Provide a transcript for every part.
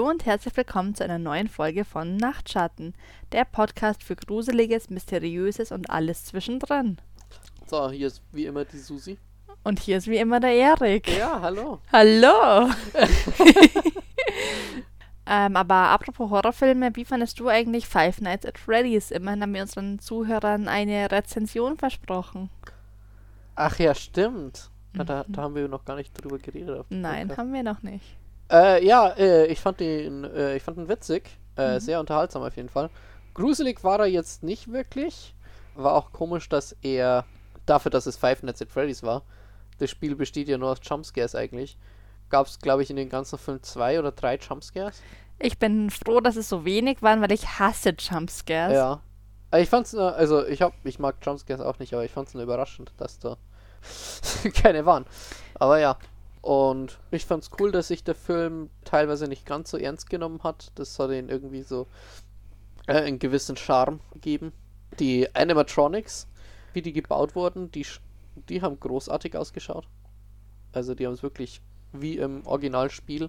Hallo und herzlich willkommen zu einer neuen Folge von Nachtschatten, der Podcast für Gruseliges, Mysteriöses und alles zwischendrin. So, hier ist wie immer die Susi. Und hier ist wie immer der Erik. Ja, hallo. Hallo! ähm, aber apropos Horrorfilme, wie fandest du eigentlich Five Nights at Freddy's? Immerhin haben wir unseren Zuhörern eine Rezension versprochen. Ach ja, stimmt. Ja, da, da haben wir noch gar nicht drüber geredet. Nein, haben wir noch nicht. Äh, ja, äh, ich fand den, äh, ich fand ihn witzig. Äh, Mhm. Sehr unterhaltsam auf jeden Fall. Gruselig war er jetzt nicht wirklich. War auch komisch, dass er, dafür, dass es Five Nights at Freddy's war, das Spiel besteht ja nur aus Jumpscares eigentlich. Gab es, glaube ich, in den ganzen Film zwei oder drei Jumpscares. Ich bin froh, dass es so wenig waren, weil ich hasse Jumpscares. Ja. Ich fand's nur, also ich hab, ich mag Jumpscares auch nicht, aber ich fand's nur überraschend, dass da keine waren. Aber ja. Und ich fand's cool, dass sich der Film teilweise nicht ganz so ernst genommen hat. Das hat ihn irgendwie so äh, einen gewissen Charme gegeben. Die Animatronics, wie die gebaut wurden, die, die haben großartig ausgeschaut. Also die haben es wirklich wie im Originalspiel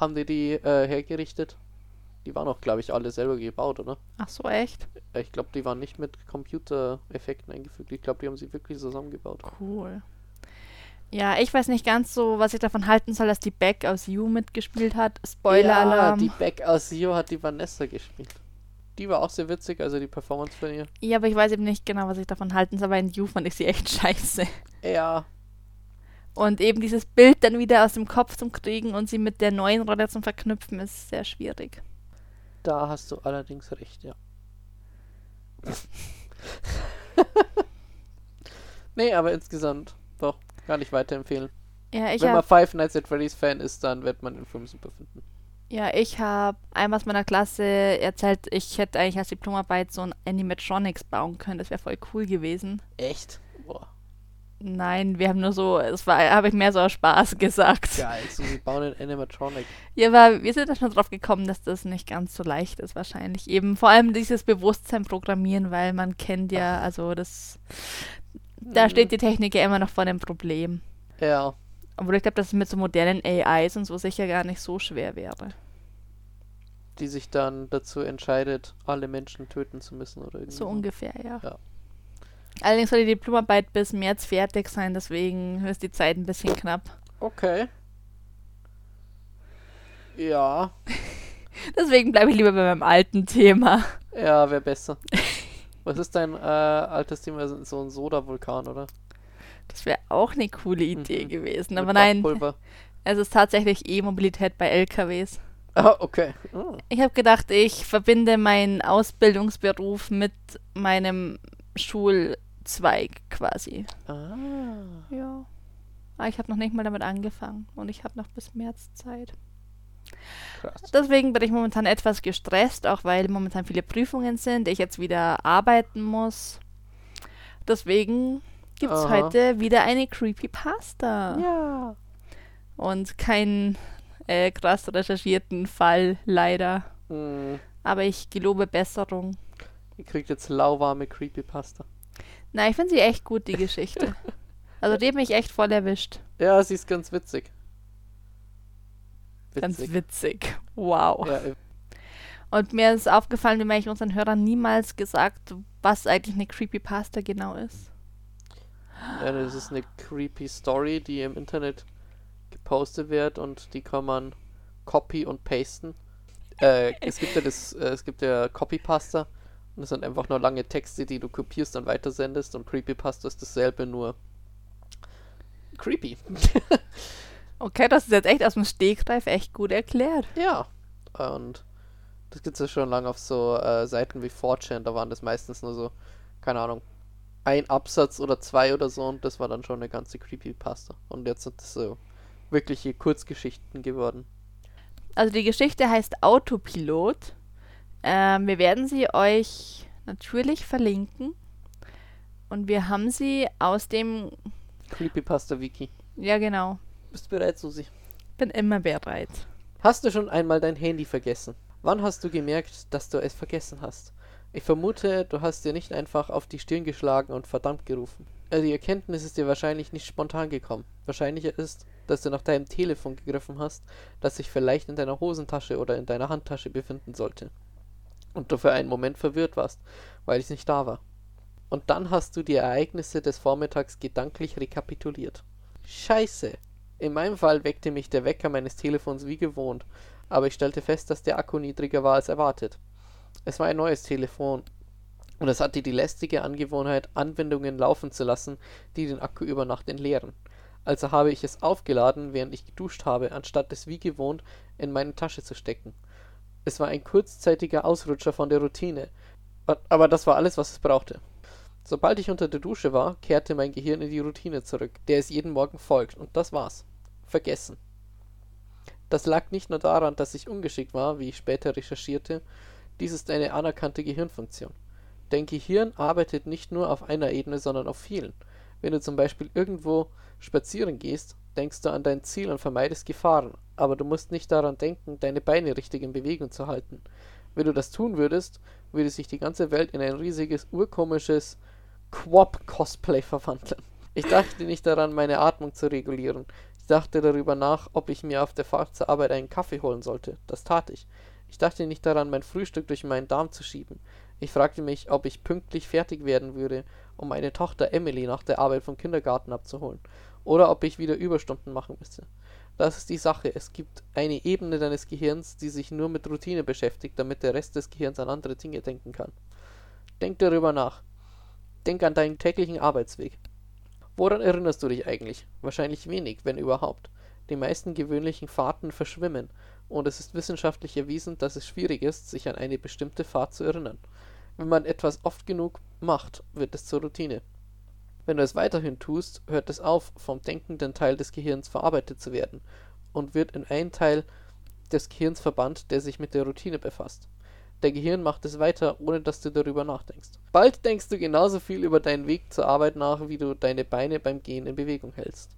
haben die die äh, hergerichtet. Die waren auch, glaube ich, alle selber gebaut, oder? Ach so, echt? Äh, Ich glaube, die waren nicht mit Computereffekten eingefügt. Ich glaube, die haben sie wirklich zusammengebaut. Cool. Ja, ich weiß nicht ganz so, was ich davon halten soll, dass die Beck aus You mitgespielt hat. Spoiler-Alarm. Ja, die Beck aus Sio hat die Vanessa gespielt. Die war auch sehr witzig, also die Performance von ihr. Ja, aber ich weiß eben nicht genau, was ich davon halten soll, weil in You fand ich sie echt scheiße. Ja, Und eben dieses Bild dann wieder aus dem Kopf zum Kriegen und sie mit der neuen Rolle zum Verknüpfen ist sehr schwierig. da hast du allerdings recht, ja. nee, aber insgesamt doch, gar nicht weiterempfehlen. Ja, ich Wenn man habe Five Nights at Freddy's Fan ist, dann wird man den Film super finden. ja, ich hab einmal aus meiner Klasse erzählt, ich hätte eigentlich als Diplomarbeit so ein Animatronics bauen können. Das wäre voll cool gewesen. Echt? Boah, Nein, wir haben nur so, es war, habe ich mehr so aus Spaß gesagt. geil. So, sie bauen einen Animatronic. Ja, aber wir sind da schon drauf gekommen, dass das nicht ganz so leicht ist wahrscheinlich. Eben vor allem dieses Bewusstsein programmieren, weil man kennt ja, also das, da steht die Technik ja immer noch vor dem Problem. Ja, Obwohl ich glaube, dass es mit so modernen AIs und so sicher gar nicht so schwer wäre. die sich dann dazu entscheidet, alle Menschen töten zu müssen oder irgendwie. So ungefähr, ja. Ja. Allerdings soll die Diplomarbeit bis März fertig sein, deswegen ist die Zeit ein bisschen knapp. Okay. Ja, Deswegen bleibe ich lieber bei meinem alten Thema. ja, wäre besser. Was ist dein äh, altes Thema? So ein Soda-Vulkan, oder? Das wäre auch eine coole Idee Mhm. gewesen. Mit Aber nein, Backpulver. es ist tatsächlich E-Mobilität bei LKWs. Ah, okay. Ah, Ich habe gedacht, ich verbinde meinen Ausbildungsberuf mit meinem Schulzweig quasi. Ah. Ja. Aber ich habe noch nicht mal damit angefangen und ich habe noch bis März Zeit. Krass. Deswegen bin ich momentan etwas gestresst, auch weil momentan viele Prüfungen sind, ich jetzt wieder arbeiten muss. Deswegen gibt es heute wieder eine Creepypasta. Ja. Und keinen äh, krass recherchierten Fall, leider. Hm, Aber ich gelobe Besserung. ihr kriegt jetzt lauwarme Creepypasta. Na, ich finde sie echt gut, die Geschichte. also die hat mich echt voll erwischt. Ja, sie ist ganz witzig. Ganz witzig. Wow. Ja, äh, Und mir ist aufgefallen, haben eigentlich unseren Hörern niemals gesagt, was eigentlich eine Creepypasta genau ist. ja, das ist eine creepy Story, die im Internet gepostet wird und die kann man copy und pasten. Äh, es gibt ja das, äh, es gibt ja Copypasta und das sind einfach nur lange Texte, die du kopierst und weitersendest und Creepypasta ist dasselbe, nur creepy. Okay, das ist jetzt echt aus dem Stegreif echt gut erklärt. Ja, und das gibt es ja schon lange auf so äh, Seiten wie 4chan, da waren das meistens nur so, keine Ahnung, ein Absatz oder zwei oder so und das war dann schon eine ganze Creepypasta. Und jetzt sind das so wirkliche Kurzgeschichten geworden. Also die Geschichte heißt Autopilot. Ähm, wir werden sie euch natürlich verlinken. Und wir haben sie aus dem... Creepypasta Wiki. Ja, genau. Bist bereit, Susi? Bin immer bereit. Hast du schon einmal dein Handy vergessen? Wann hast du gemerkt, dass du es vergessen hast? Ich vermute, du hast dir nicht einfach auf die Stirn geschlagen und verdammt gerufen. Also die Erkenntnis ist dir wahrscheinlich nicht spontan gekommen. Wahrscheinlicher ist, dass du nach deinem Telefon gegriffen hast, das sich vielleicht in deiner Hosentasche oder in deiner Handtasche befinden sollte. Und du für einen Moment verwirrt warst, weil es nicht da war. Und dann hast du die Ereignisse des Vormittags gedanklich rekapituliert. Scheiße! In meinem Fall weckte mich der Wecker meines Telefons wie gewohnt, aber ich stellte fest, dass der Akku niedriger war als erwartet. Es war ein neues Telefon und es hatte die lästige Angewohnheit, Anwendungen laufen zu lassen, die den Akku über Nacht entleeren. Also habe ich es aufgeladen, während ich geduscht habe, anstatt es wie gewohnt in meine Tasche zu stecken. Es war ein kurzzeitiger Ausrutscher von der Routine, aber das war alles, was es brauchte. Sobald ich unter der Dusche war, kehrte mein Gehirn in die Routine zurück, der es jeden Morgen folgt, und das war's. Vergessen. Das lag nicht nur daran, dass ich ungeschickt war, wie ich später recherchierte, dies ist eine anerkannte Gehirnfunktion. Dein Gehirn arbeitet nicht nur auf einer Ebene, sondern auf vielen. Wenn du zum Beispiel irgendwo spazieren gehst, denkst du an dein Ziel und vermeidest Gefahren, aber du musst nicht daran denken, deine Beine richtig in Bewegung zu halten. Wenn du das tun würdest, würde sich die ganze Welt in ein riesiges, urkomisches Quop-Cosplay verwandeln. Ich dachte nicht daran, meine Atmung zu regulieren. Ich dachte darüber nach, ob ich mir auf der Fahrt zur Arbeit einen Kaffee holen sollte. Das tat ich. Ich dachte nicht daran, mein Frühstück durch meinen Darm zu schieben. Ich fragte mich, ob ich pünktlich fertig werden würde, um meine Tochter Emily nach der Arbeit vom Kindergarten abzuholen, oder ob ich wieder Überstunden machen müsste. Das ist die Sache. Es gibt eine Ebene deines Gehirns, die sich nur mit Routine beschäftigt, damit der Rest des Gehirns an andere Dinge denken kann. Denk darüber nach. Denk an deinen täglichen Arbeitsweg. Woran erinnerst du dich eigentlich? Wahrscheinlich wenig, wenn überhaupt. Die meisten gewöhnlichen Fahrten verschwimmen, und es ist wissenschaftlich erwiesen, dass es schwierig ist, sich an eine bestimmte Fahrt zu erinnern. Wenn man etwas oft genug macht, wird es zur Routine. Wenn du es weiterhin tust, hört es auf, vom denkenden Teil des Gehirns verarbeitet zu werden und wird in einen Teil des Gehirns verbannt, der sich mit der Routine befasst. Der Gehirn macht es weiter, ohne dass du darüber nachdenkst. Bald denkst du genauso viel über deinen Weg zur Arbeit nach, wie du deine Beine beim Gehen in Bewegung hältst.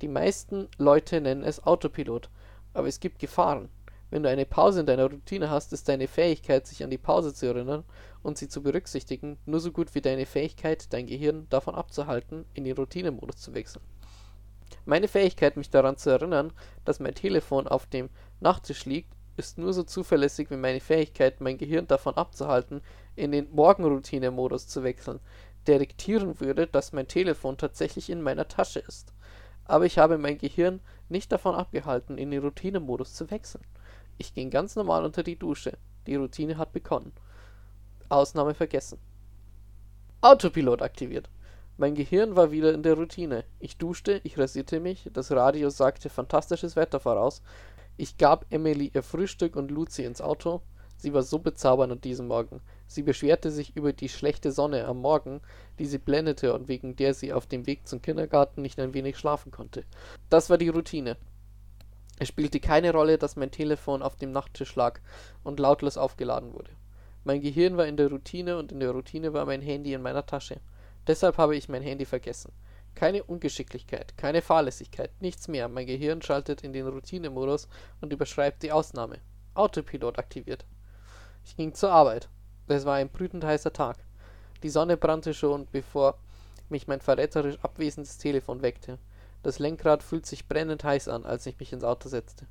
Die meisten Leute nennen es Autopilot, aber es gibt Gefahren. Wenn du eine Pause in deiner Routine hast, ist deine Fähigkeit, sich an die Pause zu erinnern und sie zu berücksichtigen, nur so gut wie deine Fähigkeit, dein Gehirn davon abzuhalten, in den Routinemodus zu wechseln. Meine Fähigkeit, mich daran zu erinnern, dass mein Telefon auf dem Nachttisch liegt, ist nur so zuverlässig wie meine Fähigkeit, mein Gehirn davon abzuhalten, in den Morgenroutine-Modus zu wechseln, der diktieren würde, dass mein Telefon tatsächlich in meiner Tasche ist. Aber ich habe mein Gehirn nicht davon abgehalten, in den Routinemodus zu wechseln. Ich ging ganz normal unter die Dusche. Die Routine hat begonnen. Ausnahme vergessen. Autopilot aktiviert. Mein Gehirn war wieder in der Routine. Ich duschte, ich rasierte mich, das Radio sagte fantastisches Wetter voraus. Ich gab Emily ihr Frühstück und lud sie ins Auto. Sie war so bezaubernd an diesem Morgen. Sie beschwerte sich über die schlechte Sonne am Morgen, die sie blendete und wegen der sie auf dem Weg zum Kindergarten nicht ein wenig schlafen konnte. Das war die Routine. Es spielte keine Rolle, dass mein Telefon auf dem Nachttisch lag und lautlos aufgeladen wurde. Mein Gehirn war in der Routine und in der Routine war mein Handy in meiner Tasche. Deshalb habe ich mein Handy vergessen. Keine Ungeschicklichkeit, keine Fahrlässigkeit, nichts mehr. Mein Gehirn schaltet in den Routinemodus und überschreibt die Ausnahme. Autopilot aktiviert. Ich ging zur Arbeit. Es war ein brütend heißer Tag. Die Sonne brannte schon, bevor mich mein verräterisch abwesendes Telefon weckte. Das Lenkrad fühlt sich brennend heiß an, als ich mich ins Auto setzte.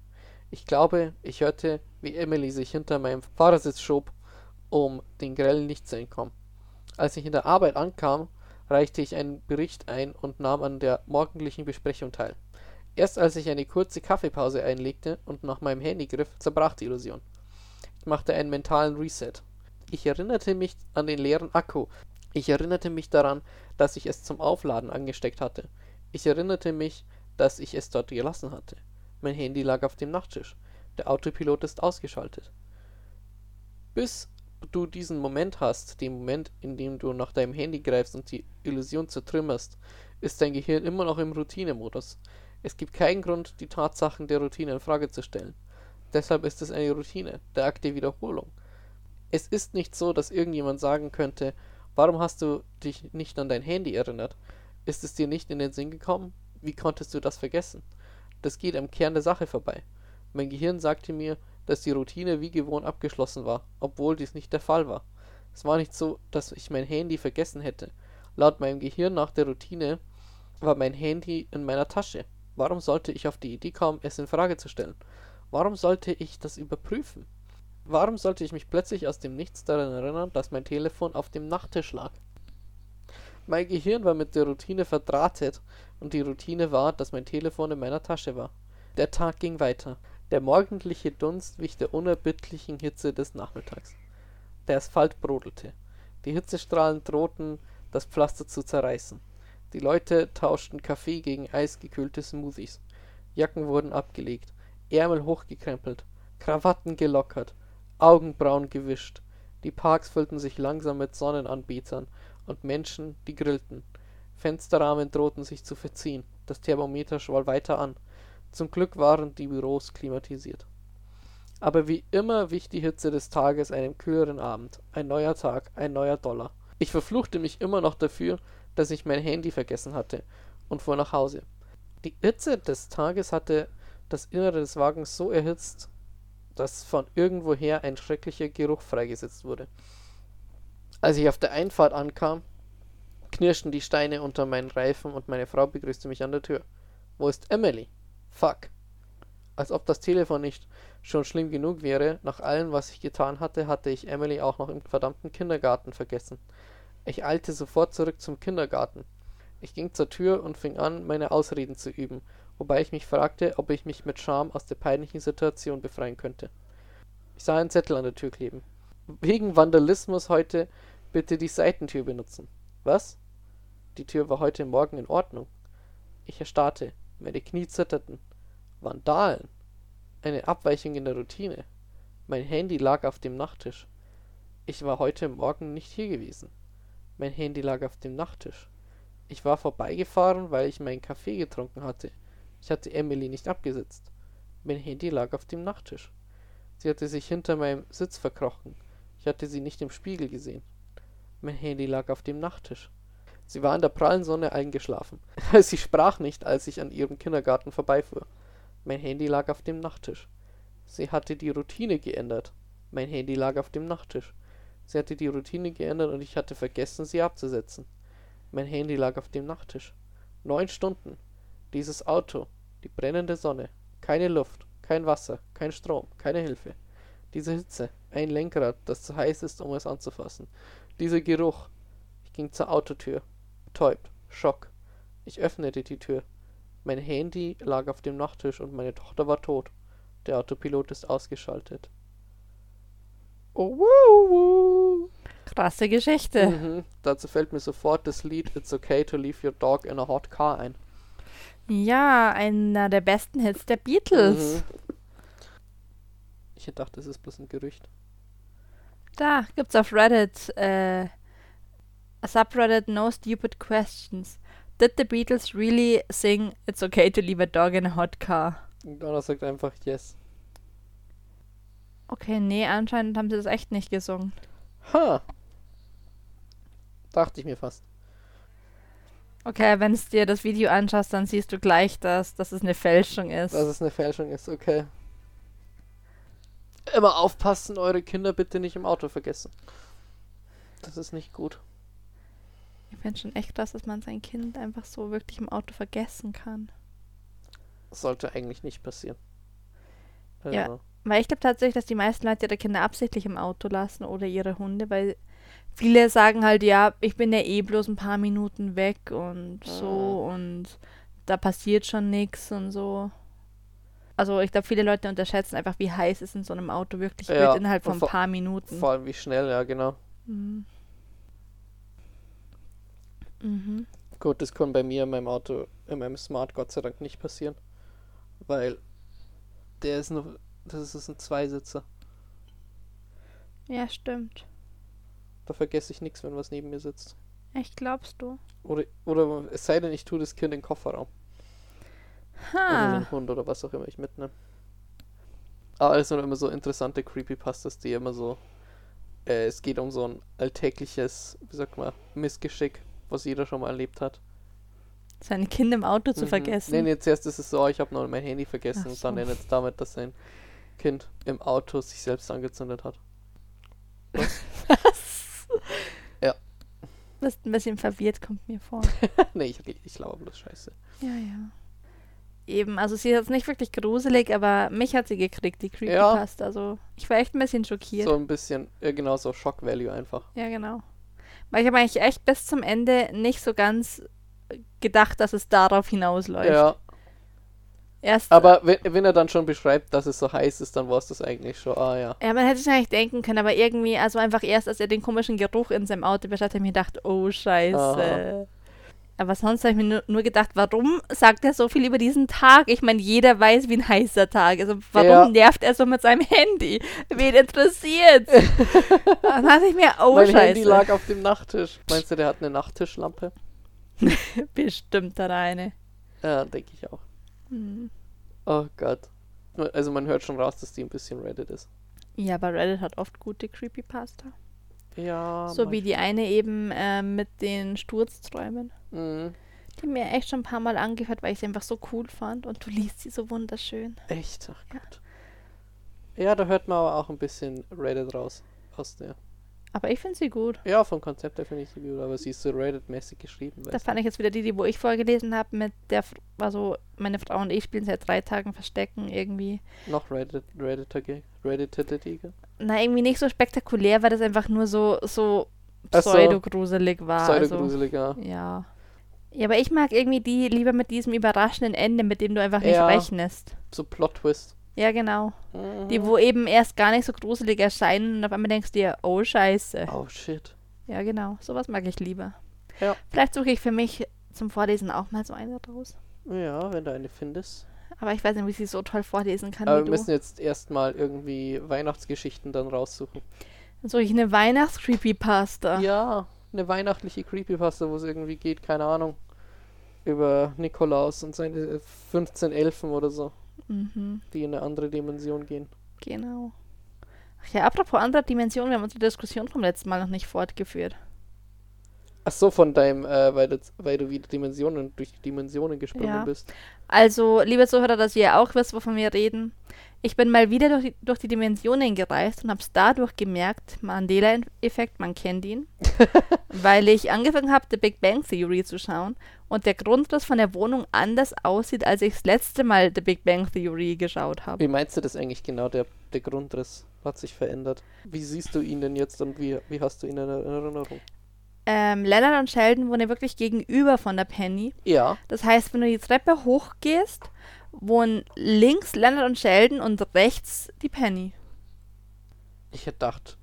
Ich glaube, ich hörte, wie Emily sich hinter meinem Fahrersitz schob, um den grellen Licht zu entkommen. Als ich in der Arbeit ankam, reichte ich einen Bericht ein und nahm an der morgendlichen Besprechung teil. Erst als ich eine kurze Kaffeepause einlegte und nach meinem Handy griff, zerbrach die Illusion. Ich machte einen mentalen Reset. Ich erinnerte mich an den leeren Akku. Ich erinnerte mich daran, dass ich es zum Aufladen angesteckt hatte. Ich erinnerte mich, dass ich es dort gelassen hatte. Mein Handy lag auf dem Nachttisch. Der Autopilot ist ausgeschaltet. Bis du diesen Moment hast, den Moment, in dem du nach deinem Handy greifst und die Illusion zertrümmerst, ist dein Gehirn immer noch im Routinemodus. Es gibt keinen Grund, die Tatsachen der Routine in Frage zu stellen. Deshalb ist es eine Routine, der Akt der Wiederholung. Es ist nicht so, dass irgendjemand sagen könnte, warum hast du dich nicht an dein Handy erinnert? Ist es dir nicht in den Sinn gekommen? Wie konntest du das vergessen? Das geht am Kern der Sache vorbei. Mein Gehirn sagte mir, dass die Routine wie gewohnt abgeschlossen war, obwohl dies nicht der Fall war. Es war nicht so, dass ich mein Handy vergessen hätte. Laut meinem Gehirn nach der Routine war mein Handy in meiner Tasche. Warum sollte ich auf die Idee kommen, es in Frage zu stellen? Warum sollte ich das überprüfen? Warum sollte ich mich plötzlich aus dem Nichts daran erinnern, dass mein Telefon auf dem Nachttisch lag? Mein Gehirn war mit der Routine verdrahtet und die Routine war, dass mein Telefon in meiner Tasche war. Der Tag ging weiter. Der morgendliche Dunst wich der unerbittlichen Hitze des Nachmittags. Der Asphalt brodelte. Die Hitzestrahlen drohten, das Pflaster zu zerreißen. Die Leute tauschten Kaffee gegen eisgekühlte Smoothies. Jacken wurden abgelegt, Ärmel hochgekrempelt, Krawatten gelockert, Augenbrauen gewischt. Die Parks füllten sich langsam mit Sonnenanbetern und Menschen, die grillten. Fensterrahmen drohten sich zu verziehen. Das Thermometer schwoll weiter an. Zum Glück waren die Büros klimatisiert. Aber wie immer wich die Hitze des Tages einem kühleren Abend. Ein neuer Tag, ein neuer Dollar. Ich verfluchte mich immer noch dafür, dass ich mein Handy vergessen hatte und fuhr nach Hause. Die Hitze des Tages hatte das Innere des Wagens so erhitzt, dass von irgendwoher ein schrecklicher Geruch freigesetzt wurde. Als ich auf der Einfahrt ankam, knirschten die Steine unter meinen Reifen und meine Frau begrüßte mich an der Tür. Wo ist Emily? Fuck. Als ob das Telefon nicht schon schlimm genug wäre, nach allem, was ich getan hatte, hatte ich Emily auch noch im verdammten Kindergarten vergessen. Ich eilte sofort zurück zum Kindergarten. Ich ging zur Tür und fing an, meine Ausreden zu üben, wobei ich mich fragte, ob ich mich mit Scham aus der peinlichen Situation befreien könnte. Ich sah einen Zettel an der Tür kleben. Wegen Vandalismus heute bitte die Seitentür benutzen. Was? Die Tür war heute Morgen in Ordnung. Ich erstarrte, meine Knie zitterten. Vandalen? Eine Abweichung in der Routine. Mein Handy lag auf dem Nachttisch. Ich war heute Morgen nicht hier gewesen. Mein Handy lag auf dem Nachttisch. Ich war vorbeigefahren, weil ich meinen Kaffee getrunken hatte. Ich hatte Emily nicht abgesetzt. Mein Handy lag auf dem Nachttisch. Sie hatte sich hinter meinem Sitz verkrochen. Ich hatte sie nicht im Spiegel gesehen. Mein Handy lag auf dem Nachttisch. Sie war in der prallen Sonne eingeschlafen. sie sprach nicht, als ich an ihrem Kindergarten vorbeifuhr. Mein Handy lag auf dem Nachttisch. Sie hatte die Routine geändert. Mein Handy lag auf dem Nachttisch. Sie hatte die Routine geändert und ich hatte vergessen, sie abzusetzen. Mein Handy lag auf dem Nachttisch. Neun Stunden. Dieses Auto. Die brennende Sonne. Keine Luft. Kein Wasser. Kein Strom. Keine Hilfe. Diese Hitze. Ein Lenkrad, das zu heiß ist, um es anzufassen. Dieser Geruch. Ich ging zur Autotür. Betäubt. Schock. Ich öffnete die Tür. Mein Handy lag auf dem Nachttisch und meine Tochter war tot. Der Autopilot ist ausgeschaltet. Oh, wow. Krasse Geschichte. Mhm. Dazu fällt mir sofort das Lied It's Okay to Leave Your Dog in a Hot Car ein. Ja, einer der besten Hits der Beatles. Mhm. Ich hätte gedacht, das ist bloß ein Gerücht. Da gibt's auf Reddit äh, a subreddit No Stupid Questions. Did the Beatles really sing It's okay to leave a dog in a hot car? Donna sagt einfach yes. Okay, nee, anscheinend haben sie das echt nicht gesungen. Ha. Dachte ich mir fast. Okay, wenn es dir das Video anschaust, dann siehst du gleich, dass, dass es eine Fälschung ist. Dass es eine Fälschung ist, okay. Immer aufpassen, eure Kinder bitte nicht im Auto vergessen. Das ist nicht gut. Ich finde schon echt krass, dass man sein Kind einfach so wirklich im Auto vergessen kann. Das sollte eigentlich nicht passieren. Also. Ja, weil ich glaube tatsächlich, dass die meisten Leute ihre Kinder absichtlich im Auto lassen oder ihre Hunde, weil viele sagen halt, ja, ich bin ja eh bloß ein paar Minuten weg und so mhm. und da passiert schon nichts und so. Also ich glaube, viele Leute unterschätzen einfach, wie heiß es in so einem Auto wirklich ja, wird innerhalb von ein paar Minuten. Vor allem wie schnell, ja genau. Mhm. Mhm. Gut, das kann bei mir in meinem Auto, in meinem Smart Gott sei Dank nicht passieren. Weil der ist noch, das ist ein Zweisitzer. Ja, stimmt. Da vergesse ich nichts, wenn was neben mir sitzt. Echt, glaubst du? Oder, oder es sei denn, ich tue das Kind in den Kofferraum. Ha. Oder den Hund oder was auch immer ich mitnehme. Aber es sind immer so interessante Creepypastas, die immer so. Äh, es geht um so ein alltägliches, wie sagt man, Missgeschick was jeder schon mal erlebt hat. Sein Kind im Auto zu mhm. vergessen. Nee, nee, zuerst ist es so, ich habe noch mein Handy vergessen so. und dann endet es damit, dass sein Kind im Auto sich selbst angezündet hat. Was? was? bist ein bisschen verwirrt, kommt mir vor. nee, ich, ich glaube bloß scheiße. Ja, ja. Eben, also sie ist jetzt nicht wirklich gruselig, aber mich hat sie gekriegt, die Creepypasta. Also ich war echt ein bisschen schockiert. So ein bisschen, ja, genau, so Shock Value einfach. Ja, genau. Weil ich habe eigentlich echt bis zum Ende nicht so ganz gedacht, dass es darauf hinausläuft. Ja, Erst, aber wenn, wenn er dann schon beschreibt, dass es so heiß ist, dann war es das eigentlich schon, ah ja. ja, man hätte es eigentlich denken können, aber irgendwie, also einfach erst, als er den komischen Geruch in seinem Auto beschreibt, habe ich mir gedacht, oh Scheiße. Aha. Aber sonst habe ich mir nur, gedacht, warum sagt er so viel über diesen Tag? Ich meine, jeder weiß, wie ein heißer Tag ist. Also warum Ja. nervt er so mit seinem Handy? Wen interessiert? Dann dachte ich mir, oh mein Scheiße. Handy lag auf dem Nachttisch. Meinst du, der hat eine Nachttischlampe? Bestimmt da eine. Ja, denke ich auch. Hm. Oh Gott. Also man hört schon raus, dass die ein bisschen Reddit ist. Ja, aber Reddit hat oft gute Creepypasta. Ja. so wie die eine eben äh, mit den Sturzträumen. Mhm. Die mir echt schon ein paar Mal angehört, weil ich sie einfach so cool fand. Und du liest sie so wunderschön. Echt? Ach Ja. Gott. Ja, da hört man aber auch ein bisschen Reddit raus. Aus der. Aber ich finde sie gut. Ja, vom Konzept her finde ich sie gut, aber sie ist so Reddit-mäßig geschrieben. Da weißt fand ich jetzt wieder die, die wo ich vorgelesen habe, mit der, also meine Frau und ich spielen seit drei Tagen Verstecken irgendwie. Noch Reddit, Redditor, Redditor, Na, irgendwie nicht so spektakulär, weil das einfach nur so, so pseudo-gruselig war. Also, Pseudo-gruselig, ja. ja. Ja, aber ich mag irgendwie die lieber mit diesem überraschenden Ende, mit dem du einfach nicht Ja. rechnest. So Plot-Twist. Ja, genau. Mhm. Die, wo eben erst gar nicht so gruselig erscheinen und auf einmal denkst du dir, oh Scheiße. Oh shit. Ja, genau. Sowas mag ich lieber. Ja. Vielleicht suche ich für mich zum Vorlesen auch mal so eine raus. Ja, wenn du eine findest. Aber ich weiß nicht, wie ich sie so toll vorlesen kann Aber wir du. müssen jetzt erstmal irgendwie Weihnachtsgeschichten dann raussuchen. Dann suche ich eine Weihnachts-Creepypasta. Ja, eine weihnachtliche Creepypasta, wo es irgendwie geht, keine Ahnung. Über Nikolaus und seine 15 Elfen oder so, Mhm, die in eine andere Dimension gehen. genau. Ach ja, apropos andere Dimensionen, wir haben unsere Diskussion vom letzten Mal noch nicht fortgeführt. Ach so, von deinem, äh, weil, du, weil du wieder Dimensionen, durch Dimensionen gesprungen Ja. bist. Also, liebe Zuhörer, dass ihr auch wisst, wovon wir reden. Ich bin mal wieder durch die, durch die Dimensionen gereist und habe es dadurch gemerkt, Mandela-Effekt, man kennt ihn, weil ich angefangen habe, The Big Bang Theory zu schauen und der Grundriss von der Wohnung anders aussieht, als ich das letzte Mal The Big Bang Theory geschaut habe. Wie meinst du das eigentlich genau, der, der Grundriss hat sich verändert? Wie siehst du ihn denn jetzt und wie, wie hast du ihn in Erinnerung? Ähm, Leonard und Sheldon wohnen wirklich gegenüber von der Penny. Ja, Das heißt, wenn du die Treppe hochgehst, wohnen links Leonard und Sheldon und rechts die Penny. ich hätte gedacht,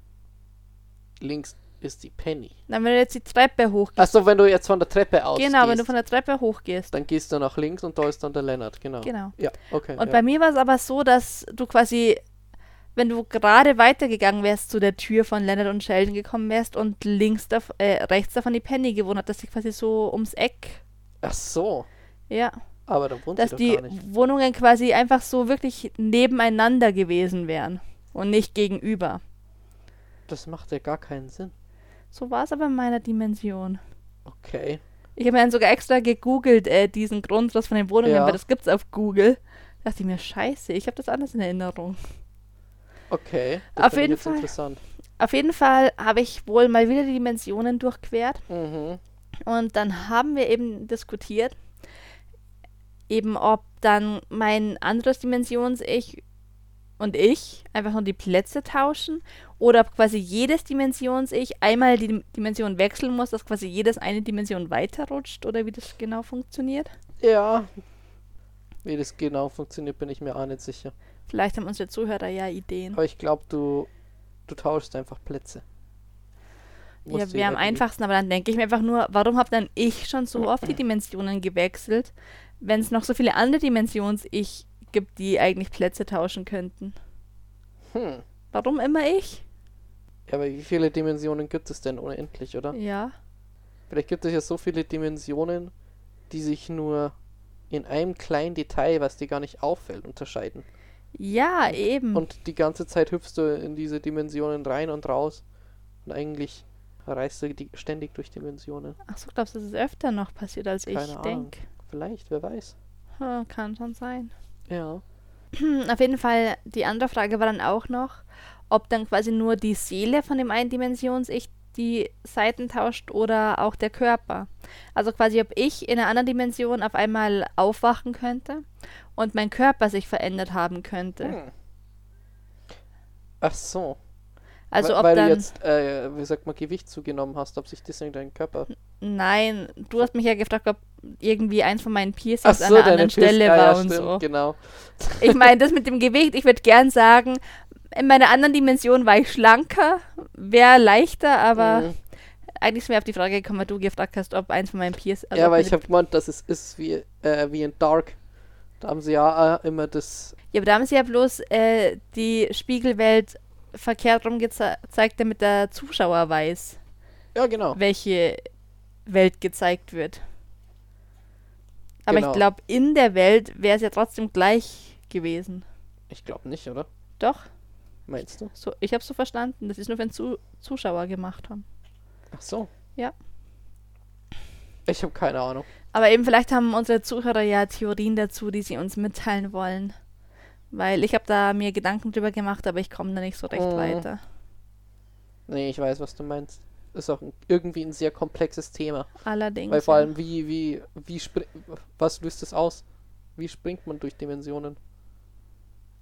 links ist die Penny. Dann, wenn du jetzt die Treppe hochgehst, Achso, wenn du jetzt von der Treppe ausgehst, genau, wenn du von der Treppe hochgehst. dann gehst du nach links und da ist dann der Lennart, genau. Genau. Ja, okay. Und ja. bei mir war es aber so, dass du quasi, wenn du gerade weitergegangen wärst zu der Tür von Leonard und Sheldon gekommen wärst und links dav äh, rechts davon die Penny gewohnt hat, dass sie quasi so ums Eck, Ach so, ja, aber da wohnt dass die doch gar nicht. Wohnungen quasi einfach so wirklich nebeneinander gewesen wären und nicht gegenüber. Das macht ja gar keinen Sinn. So war es aber in meiner Dimension. Okay. Ich habe mir dann sogar extra gegoogelt, äh, diesen Grundriss von den Wohnungen, Ja. weil das gibt's auf Google. Da dachte ich mir, scheiße, ich habe das anders in Erinnerung. Okay. Das Auf finde ich jeden jetzt Fall. interessant. Auf jeden Fall habe ich wohl mal wieder die Dimensionen durchquert. Mhm. Und dann haben wir eben diskutiert, eben ob dann mein anderes Dimensions-Ich und ich einfach nur die Plätze tauschen oder ob quasi jedes Dimensions-Ich einmal die Dim- Dimension wechseln muss, dass quasi jedes eine Dimension weiterrutscht oder wie das genau funktioniert. Ja. Wie das genau funktioniert, bin ich mir auch nicht sicher. Vielleicht haben unsere Zuhörer ja Ideen. Aber ich glaube, du, du tauschst einfach Plätze. Ja, Musst wäre am einfachsten, aber dann denke ich mir einfach nur, warum habe dann ich schon so oft die Dimensionen gewechselt, wenn es noch so viele andere Dimensions-Ich gibt, die eigentlich Plätze tauschen könnten? Hm. Warum immer ich? Ja, aber wie viele Dimensionen gibt es denn unendlich, oder? Ja. Vielleicht gibt es ja so viele Dimensionen, die sich nur in einem kleinen Detail, was dir gar nicht auffällt, unterscheiden. Ja, eben. Und die ganze Zeit hüpfst du in diese Dimensionen rein und raus. Und eigentlich reist du die ständig durch Dimensionen. Ach so, glaubst du, das ist öfter noch passiert, als Keine ich denke? Vielleicht, wer weiß. Hm, kann schon sein. Ja. Auf jeden Fall, die andere Frage war dann auch noch, ob dann quasi nur die Seele von dem einen Dimensions-Ich die Seiten tauscht oder auch der Körper. Also quasi, ob ich in einer anderen Dimension auf einmal aufwachen könnte und mein Körper sich verändert haben könnte. Hm. Ach so. Also weil, ob weil dann. du jetzt, äh, wie sagt man, Gewicht zugenommen hast, ob sich das in deinen Körper. Nein, du hast mich ja gefragt, ob irgendwie eins von meinen Piercings so, an einer anderen Piercing- Stelle ah, ja, war und stimmt, so. Genau. Ich meine, das mit dem Gewicht, ich würde gern sagen, in meiner anderen Dimension war ich schlanker, wäre leichter, aber Mhm. eigentlich ist mir auf die Frage gekommen, weil du gefragt hast, ob eins von meinen Piercings. also ja, weil ich habe gemeint, dass es ist wie, äh, wie in Dark. Da haben sie ja immer das. Ja, aber da haben sie ja bloß äh, die Spiegelwelt verkehrt rum gezeigt, damit der Zuschauer weiß, Ja, genau. welche Welt gezeigt wird. Aber Genau. ich glaube, in der Welt wäre es ja trotzdem gleich gewesen. Ich glaube nicht, oder? Doch, Meinst du? so, ich habe so verstanden, sie es nur für den Zu Zuschauer gemacht haben. Ach so. Ja. Ich habe keine Ahnung. Aber eben vielleicht haben unsere Zuhörer ja Theorien dazu, die sie uns mitteilen wollen. Weil ich habe da mir Gedanken drüber gemacht, aber ich komme da nicht so recht Mhm. weiter. Nee, ich weiß, was du meinst. Ist auch ein, irgendwie ein sehr komplexes Thema. Allerdings. Weil vor allem, wie, wie, wie was löst es aus? Wie springt man durch Dimensionen?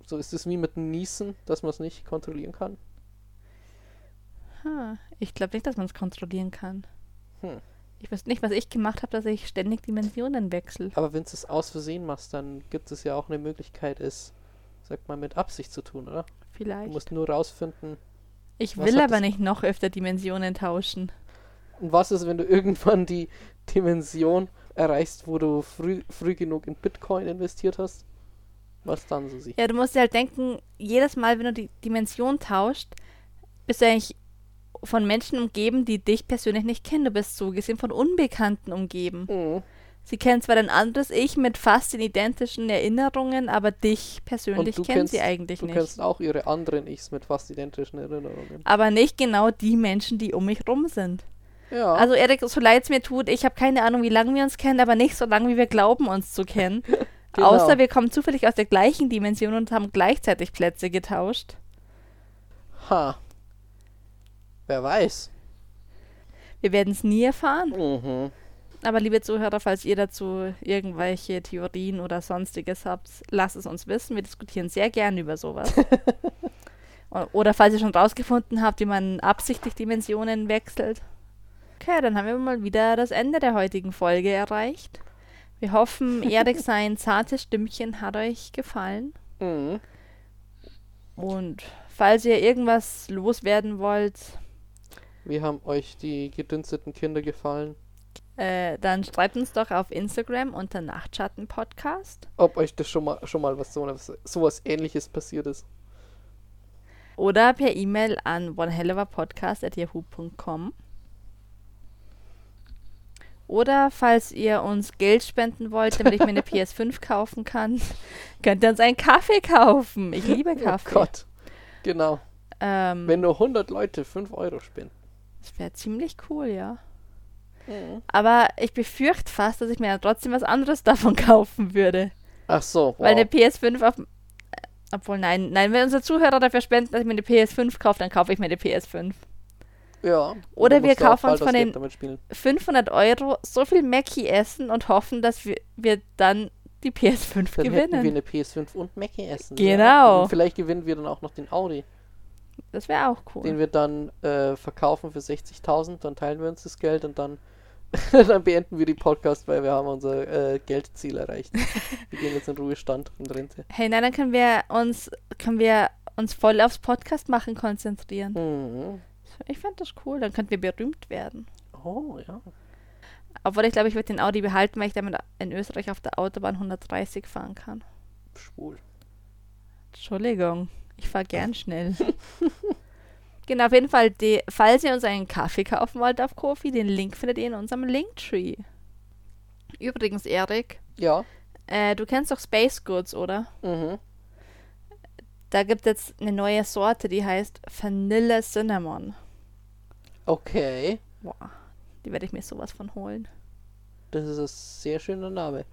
So ist es wie mit dem Niesen, dass man es nicht kontrollieren kann. Ha, ich glaube nicht, dass man es kontrollieren kann. Hm. Ich weiß nicht, was ich gemacht habe, dass ich ständig Dimensionen wechsle. Aber wenn du es aus Versehen machst, dann gibt es ja auch eine Möglichkeit, es, sag mal, mit Absicht zu tun, oder? Du Vielleicht. musst nur rausfinden. Ich will aber nicht noch öfter Dimensionen tauschen. Und was ist, wenn du irgendwann die Dimension erreichst, wo du früh, früh genug in Bitcoin investiert hast? Was dann so sie? Ja, du musst dir halt denken, jedes Mal, wenn du die Dimension tauscht, bist du eigentlich von Menschen umgeben, die dich persönlich nicht kennen. Du bist so gesehen von Unbekannten umgeben. Mhm. Sie kennen zwar dein anderes Ich mit fast den identischen Erinnerungen, aber dich persönlich du kennen kennst- sie eigentlich Du nicht. kennst auch ihre anderen Ichs mit fast identischen Erinnerungen. aber nicht genau die Menschen, die um mich rum sind. Ja. Also Erik, so leid es mir tut, ich habe keine Ahnung, wie lange wir uns kennen, aber nicht so lange, wie wir glauben, uns zu kennen. Genau. Außer wir kommen zufällig aus der gleichen Dimension und haben gleichzeitig Plätze getauscht. ha. Wer weiß. Wir werden es nie erfahren. Mhm. Aber liebe Zuhörer, falls ihr dazu irgendwelche Theorien oder sonstiges habt, lasst es uns wissen. Wir diskutieren sehr gerne über sowas. Oder falls ihr schon rausgefunden habt, wie man absichtlich Dimensionen wechselt. Okay, dann haben wir mal wieder das Ende der heutigen Folge erreicht. Wir hoffen, Erik sein zartes Stimmchen hat euch gefallen. Mhm. Und falls ihr irgendwas loswerden wollt, Wie haben euch die gedünsteten Kinder gefallen? äh, dann schreibt uns doch auf Instagram unter Nachtschatten Podcast. Ob euch das schon mal schon mal was so sowas ähnliches passiert ist? Oder per E-Mail an onehelloverpodcast.yahoo.com. Oder falls ihr uns Geld spenden wollt, damit ich mir eine PS5 kaufen kann, könnt ihr uns einen Kaffee kaufen. Ich liebe Kaffee. Oh Gott. Genau. ähm, Wenn nur 100 Leute 5 Euro spenden. das wäre ziemlich cool, ja. Mhm. Aber ich befürchte fast, dass ich mir trotzdem was anderes davon kaufen würde. Ach so. Wow. Weil eine PS5 auf. Obwohl, nein, nein, wenn unsere Zuhörer dafür spenden, dass ich mir eine PS5 kaufe, dann kaufe ich mir eine PS5. Ja. Oder wir ja kaufen uns von den- damit spielen. 500 Euro so viel Mackie essen und hoffen, dass wir, wir dann die PS5 Dann hätten wir gewinnen. eine PS5 und Mackie essen. Genau. Und vielleicht gewinnen wir dann auch noch den Audi, Das wäre auch cool. den wir dann äh, verkaufen für 60.000. Dann teilen wir uns das Geld und dann, dann beenden wir die Podcast, weil wir haben unser äh, Geldziel erreicht. wir gehen jetzt in Ruhestand und Rente. hey, nein, dann können wir uns, können wir uns voll aufs Podcast machen konzentrieren. Mhm. Ich fände das cool, dann könnten wir berühmt werden. Oh, ja. Obwohl ich glaube, ich würde den Audi behalten, weil ich damit in Österreich auf der Autobahn 130 fahren kann. Schwul. Entschuldigung, ich fahre gern schnell. genau, auf jeden Fall, die, falls ihr uns einen Kaffee kaufen wollt auf Kofi, den Link findet ihr in unserem Linktree. Übrigens, Erik, Ja. äh, du kennst doch Space Goods, oder? Mhm. Da gibt es jetzt eine neue Sorte, die heißt Vanilla Cinnamon. Okay. Boah, die werde ich mir sowas von holen. Das ist ein sehr schöner Name.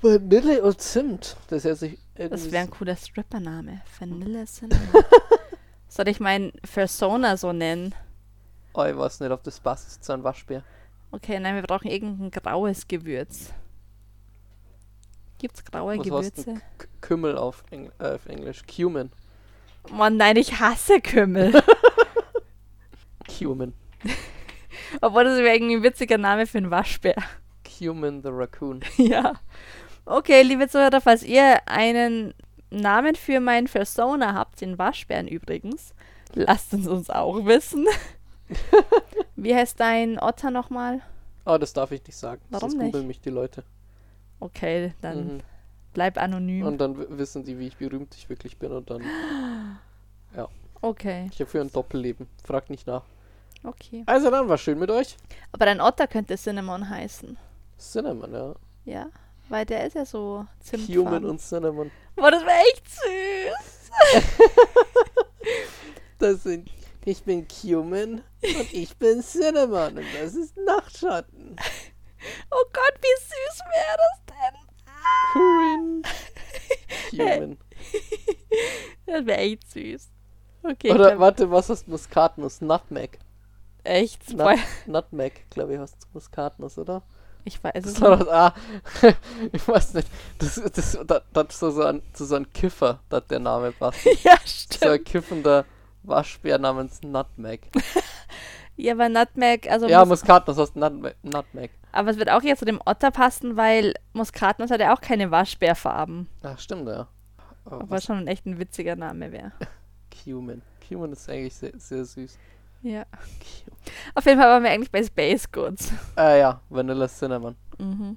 Vanille und Zimt. Das irgendwie Das wäre ein cooler Strippername. Vanilla Cinnamon. Soll ich meinen Persona so nennen? Oh, ich weiß nicht, ob das passt zu einem Waschbär. Okay, nein, wir brauchen irgendein graues Gewürz. Gibt's graue Was Gewürze? Kümmel auf, Engl äh, auf Englisch. Cumin. Mann, nein, ich hasse Kümmel. Cumin. Obwohl das wäre irgendwie ein witziger Name für einen Waschbär. Cumin the Raccoon. ja. Okay, liebe Zuhörer, falls ihr einen Namen für meinen Persona habt, den Waschbären übrigens, lasst es uns auch wissen. Wie heißt dein Otter nochmal? Ah, das darf ich nicht sagen. Warum Sonst nicht? googeln mich die Leute. Okay, dann Mhm. bleib anonym. Und dann wissen die, wie ich berühmt ich wirklich bin. Und dann. okay, Ich habe für ein Doppelleben. Frag nicht nach. Okay. Also dann, war schön mit euch. Aber dein Otter könnte Cinnamon heißen. Cinnamon, ja. Ja, weil der ist ja so Cumin Zimtfarben. und Cinnamon. Boah, das wäre echt süß. Das sind. Ich bin Cumin und ich bin Cinnamon. Und das ist Nachtschatten. Oh Gott, wie süß wäre das denn? Cringe. Cumin. Das wäre echt süß. Okay, Oder warte, was heißt Muskatnuss? Nutmeg. Echt. Nut Nutmeg, glaube ich, heißt Muskatnuss, oder? ich weiß es Das nicht. das, ah, ich weiß nicht. Das, das, das, das ist so, so, ein, so, so ein Kiffer, dass der Name passt. Ja, So ein stimmt. kiffender Waschbär namens Nutmeg. Ja, aber Nutmeg, also Ja, Mus Muskatnuss heißt Nutmeg. Nutmeg. aber es wird auch jetzt zu dem Otter passen, weil Muskatnuss hat ja auch keine Waschbärfarben. Ach, stimmt, ja. Aber Obwohl was, schon echt ein witziger Name wäre. Cumin. Cumin ist eigentlich sehr, sehr süß. Ja. Auf jeden Fall waren wir eigentlich bei Space Goods. Äh, ja, Vanilla Cinnamon. Mhm.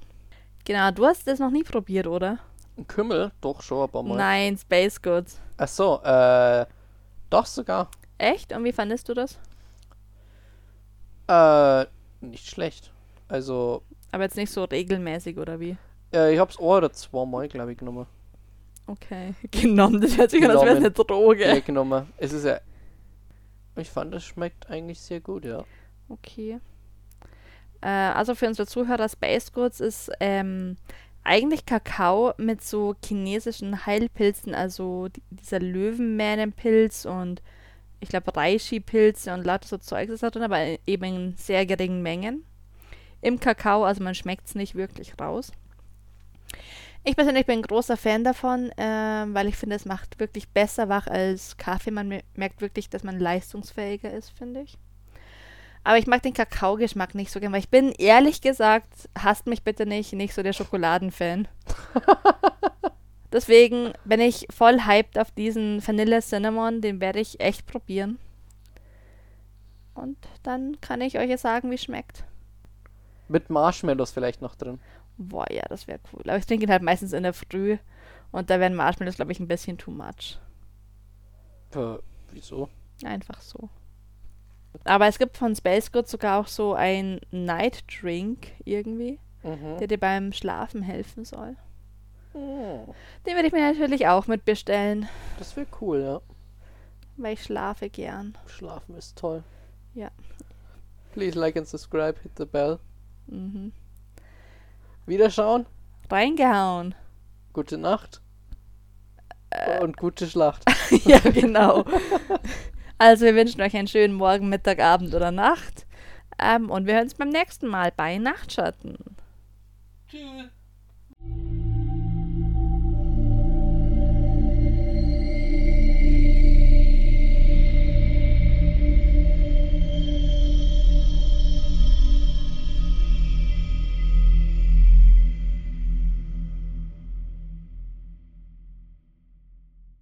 Genau, du hast das noch nie probiert, oder? Ein Kümmel? Doch, schon ein paar Mal. Nein, Space Goods. Ach so, äh, doch sogar. Echt? Und wie fandest du das? Äh, nicht schlecht. Also, Aber jetzt nicht so regelmäßig, oder wie? äh, ich hab's ein oder zweimal, glaube ich, genommen. Okay. Genommen, das hört sich an, als wäre es eine Droge. Ja, genommen. Es ist ja. Ich fand, es schmeckt eigentlich sehr gut, ja. Okay. Äh, also für unsere Zuhörer, Space Goods ist ähm, eigentlich Kakao mit so chinesischen Heilpilzen, also die, dieser Löwenmähnenpilz und ich glaube Reishi-Pilze und lauter so Zeugs ist da drin, aber eben in sehr geringen Mengen. Im Kakao, also man schmeckt es nicht wirklich raus. Ich persönlich bin ein großer Fan davon, ähm, weil ich finde, es macht wirklich besser wach als Kaffee. Man me- merkt wirklich, dass man leistungsfähiger ist, finde ich. Aber ich mag den Kakaogeschmack nicht so gern, weil ich bin ehrlich gesagt, hasst mich bitte nicht, nicht so der Schokoladenfan. Deswegen bin ich voll hyped auf diesen Vanille Cinnamon, den werde ich echt probieren. Und dann kann ich euch ja sagen, wie schmeckt. Mit Marshmallows vielleicht noch drin. Boah, ja, das wäre cool. Aber ich trinke ihn halt meistens in der Früh und da werden Marshmallows, glaube ich, ein bisschen too much. Äh, wieso? Einfach so. Aber es gibt von Space Goods sogar auch so ein Night Drink irgendwie, Mhm. der dir beim Schlafen helfen soll. Oh, Den würde ich mir natürlich auch mitbestellen, das wäre cool, ja. weil ich schlafe gern. Schlafen ist toll. Ja. Please like and subscribe, hit the bell. Mhm. Wiederschauen, Reingehauen. gute Nacht. Und gute Schlacht. ja, genau. Also wir wünschen euch einen schönen Morgen, Mittag, Abend oder Nacht. Ähm, und wir hören uns beim nächsten Mal bei Nachtschatten. Tschüss.